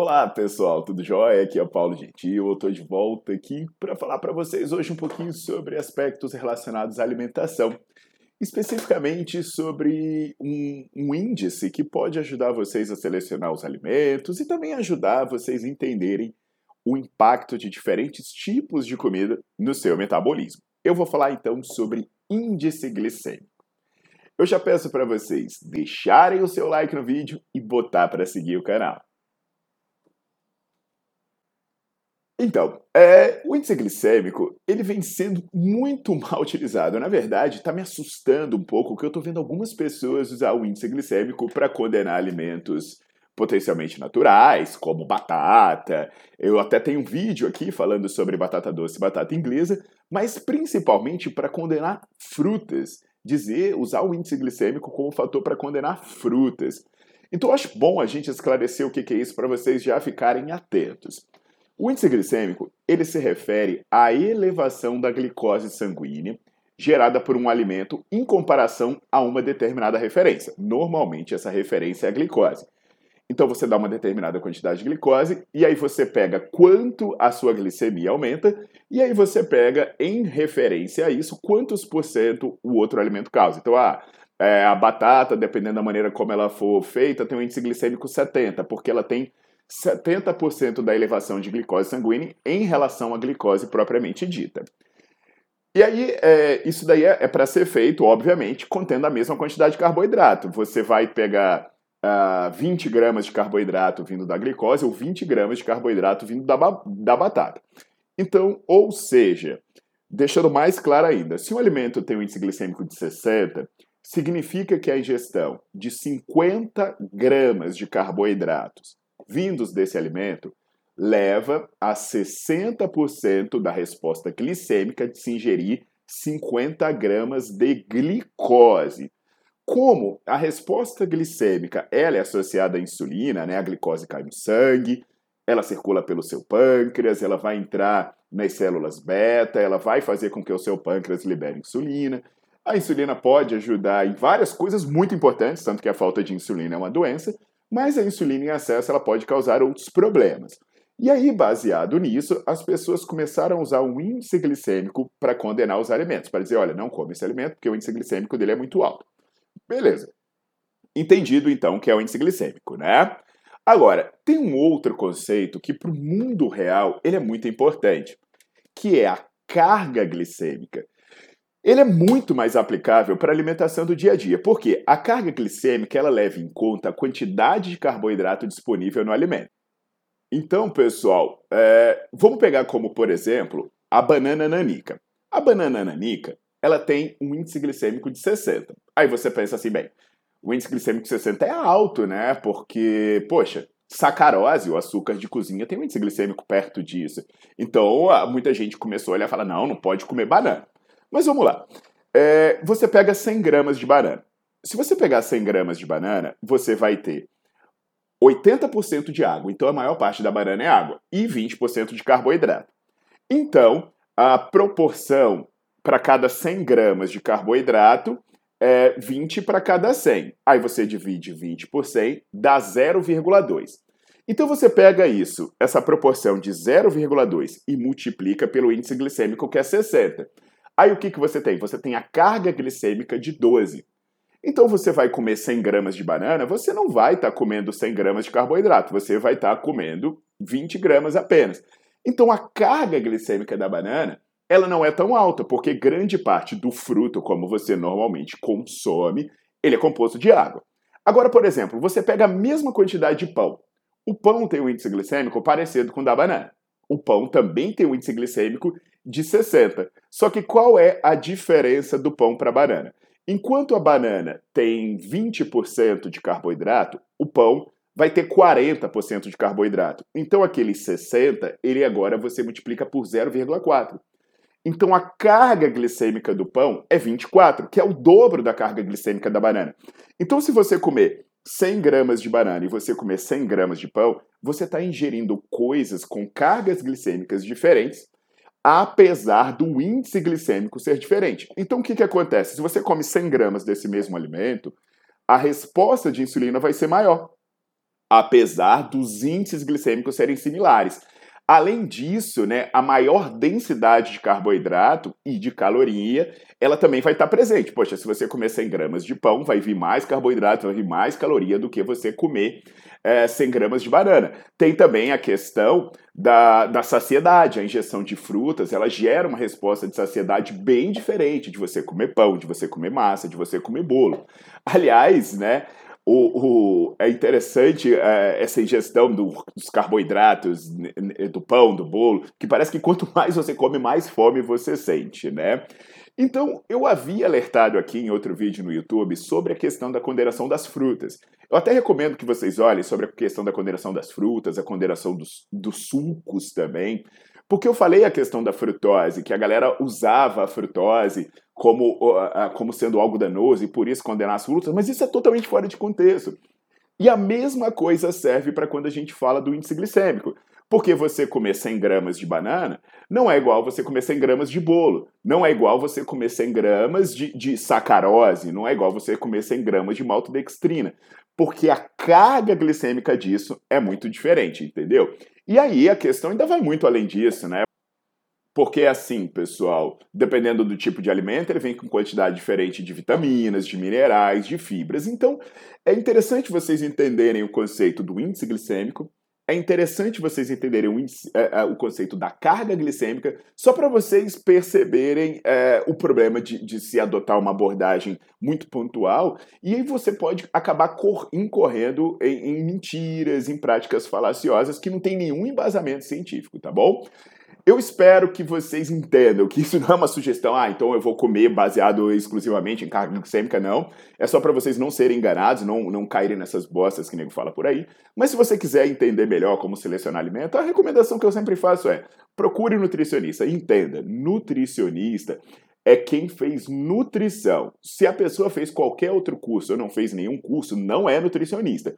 Olá pessoal, tudo jóia? Aqui é o Paulo Gentil, eu estou de volta aqui para falar para vocês hoje um pouquinho sobre aspectos relacionados à alimentação, especificamente sobre um, um, índice que pode ajudar vocês a selecionar os alimentos e também ajudar vocês a entenderem o impacto de diferentes tipos de comida no seu metabolismo. Eu vou falar então sobre índice glicêmico. Eu já peço para vocês deixarem o seu like no vídeo e botar para seguir o canal. Então, é, o índice glicêmico ele vem sendo muito mal utilizado. Na verdade, está me assustando um pouco que eu estou vendo algumas pessoas usar o índice glicêmico para condenar alimentos potencialmente naturais, como batata. Eu até tenho um vídeo aqui falando sobre batata doce e batata inglesa, mas principalmente para condenar frutas. Dizer, usar o índice glicêmico como fator para condenar frutas. Então, acho bom a gente esclarecer o que é isso para vocês já ficarem atentos. O índice glicêmico ele se refere à elevação da glicose sanguínea gerada por um alimento em comparação a uma determinada referência. Normalmente essa referência é a glicose. Então você dá uma determinada quantidade de glicose e aí você pega quanto a sua glicemia aumenta e aí você pega em referência a isso quantos por cento o outro alimento causa. Então, ah, é, a batata, dependendo da maneira como ela for feita, tem um índice glicêmico 70, porque ela tem 70% da elevação de glicose sanguínea em relação à glicose propriamente dita. E aí, é, isso daí é, é para ser feito, obviamente, contendo a mesma quantidade de carboidrato. Você vai pegar uh, 20 gramas de carboidrato vindo da glicose ou 20 gramas de carboidrato vindo da, da batata. Então, ou seja, deixando mais claro ainda, se um alimento tem um índice glicêmico de 60, significa que a ingestão de 50 gramas de carboidratos vindos desse alimento leva a 60% da resposta glicêmica de se ingerir 50 gramas de glicose. Como a resposta glicêmica ela é associada à insulina, né? a glicose cai no sangue, ela circula pelo seu pâncreas, ela vai entrar nas células beta, ela vai fazer com que o seu pâncreas libere insulina. A insulina pode ajudar em várias coisas muito importantes, tanto que a falta de insulina é uma doença, mas a insulina em excesso ela pode causar outros problemas. E aí, baseado nisso, as pessoas começaram a usar um índice glicêmico para condenar os alimentos, para dizer, olha, não come esse alimento porque o índice glicêmico dele é muito alto. Beleza. Entendido então que é o índice glicêmico, né? Agora, tem um outro conceito que para o mundo real ele é muito importante, que é a carga glicêmica ele é muito mais aplicável para a alimentação do dia a dia, porque a carga glicêmica ela leva em conta a quantidade de carboidrato disponível no alimento. Então, pessoal, é, vamos pegar como, por exemplo, a banana nanica. A banana nanica ela tem um índice glicêmico de 60. Aí você pensa assim, bem, o índice glicêmico de 60 é alto, né? Porque, poxa, sacarose, o açúcar de cozinha, tem um índice glicêmico perto disso. Então, muita gente começou a olhar e falar, não, não pode comer banana. Mas vamos lá. É, você pega 100 gramas de banana. Se você pegar 100 gramas de banana, você vai ter 80% de água, então a maior parte da banana é água, e 20% de carboidrato. Então, a proporção para cada 100 gramas de carboidrato é 20 para cada 100. Aí você divide 20 por 100, dá 0,2. Então você pega isso, essa proporção de 0,2 e multiplica pelo índice glicêmico que é 60. Aí o que, que você tem? Você tem a carga glicêmica de 12. Então você vai comer 100 gramas de banana, você não vai estar tá comendo 100 gramas de carboidrato, você vai estar tá comendo 20 gramas apenas. Então a carga glicêmica da banana ela não é tão alta, porque grande parte do fruto, como você normalmente consome, ele é composto de água. Agora, por exemplo, você pega a mesma quantidade de pão. O pão tem um índice glicêmico parecido com o da banana. O pão também tem um índice glicêmico de 60. Só que qual é a diferença do pão para a banana? Enquanto a banana tem 20% de carboidrato, o pão vai ter 40% de carboidrato. Então aquele 60, ele agora você multiplica por 0,4. Então a carga glicêmica do pão é 24, que é o dobro da carga glicêmica da banana. Então se você comer 100 gramas de banana e você comer 100 gramas de pão, você está ingerindo coisas com cargas glicêmicas diferentes, apesar do índice glicêmico ser diferente. Então, o que, que acontece? Se você come 100 gramas desse mesmo alimento, a resposta de insulina vai ser maior, apesar dos índices glicêmicos serem similares. Além disso, né, a maior densidade de carboidrato e de caloria, ela também vai estar presente. Poxa, se você comer 100 gramas de pão, vai vir mais carboidrato, vai vir mais caloria do que você comer é, 100 gramas de banana. Tem também a questão da, da saciedade. A ingestão de frutas, ela gera uma resposta de saciedade bem diferente de você comer pão, de você comer massa, de você comer bolo. Aliás, né, o, o, é interessante é, essa ingestão do, dos carboidratos, do pão, do bolo, que parece que quanto mais você come, mais fome você sente, né? Então, eu havia alertado aqui em outro vídeo no YouTube sobre a questão da condenação das frutas. Eu até recomendo que vocês olhem sobre a questão da condenação das frutas, a condenação dos, dos sucos também, porque eu falei a questão da frutose, que a galera usava a frutose como, como sendo algo danoso e por isso condenar as frutas, mas isso é totalmente fora de contexto. E a mesma coisa serve para quando a gente fala do índice glicêmico. Porque você comer 100 gramas de banana não é igual você comer 100 gramas de bolo. Não é igual você comer 100 gramas de, de sacarose. Não é igual você comer 100 gramas de maltodextrina. Porque a carga glicêmica disso é muito diferente, entendeu? E aí a questão ainda vai muito além disso, né? Porque assim, pessoal, dependendo do tipo de alimento, ele vem com quantidade diferente de vitaminas, de minerais, de fibras. Então, é interessante vocês entenderem o conceito do índice glicêmico, é interessante vocês entenderem o, índice, é, é, o conceito da carga glicêmica, só para vocês perceberem é, o problema de, de, se adotar uma abordagem muito pontual, e aí você pode acabar incorrendo em, em mentiras, em práticas falaciosas que não tem nenhum embasamento científico, tá bom? Eu espero que vocês entendam que isso não é uma sugestão, ah, então eu vou comer baseado exclusivamente em carga glicêmica, não. É só para vocês não serem enganados, não, não caírem nessas bostas que o nego fala por aí. Mas se você quiser entender melhor como selecionar alimento, a recomendação que eu sempre faço é procure um nutricionista. Entenda, nutricionista é quem fez nutrição. Se a pessoa fez qualquer outro curso ou não fez nenhum curso, não é nutricionista.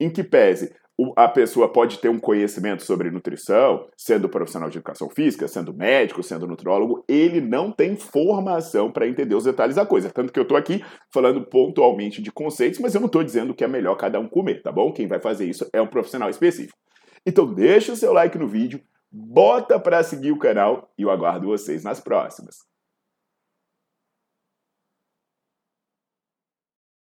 Em que pese, a pessoa pode ter um conhecimento sobre nutrição, sendo profissional de educação física, sendo médico, sendo nutrólogo, ele não tem formação para entender os detalhes da coisa. Tanto que eu estou aqui falando pontualmente de conceitos, mas eu não estou dizendo que é melhor cada um comer, tá bom? Quem vai fazer isso é um profissional específico. Então deixa o seu like no vídeo, bota para seguir o canal e eu aguardo vocês nas próximas.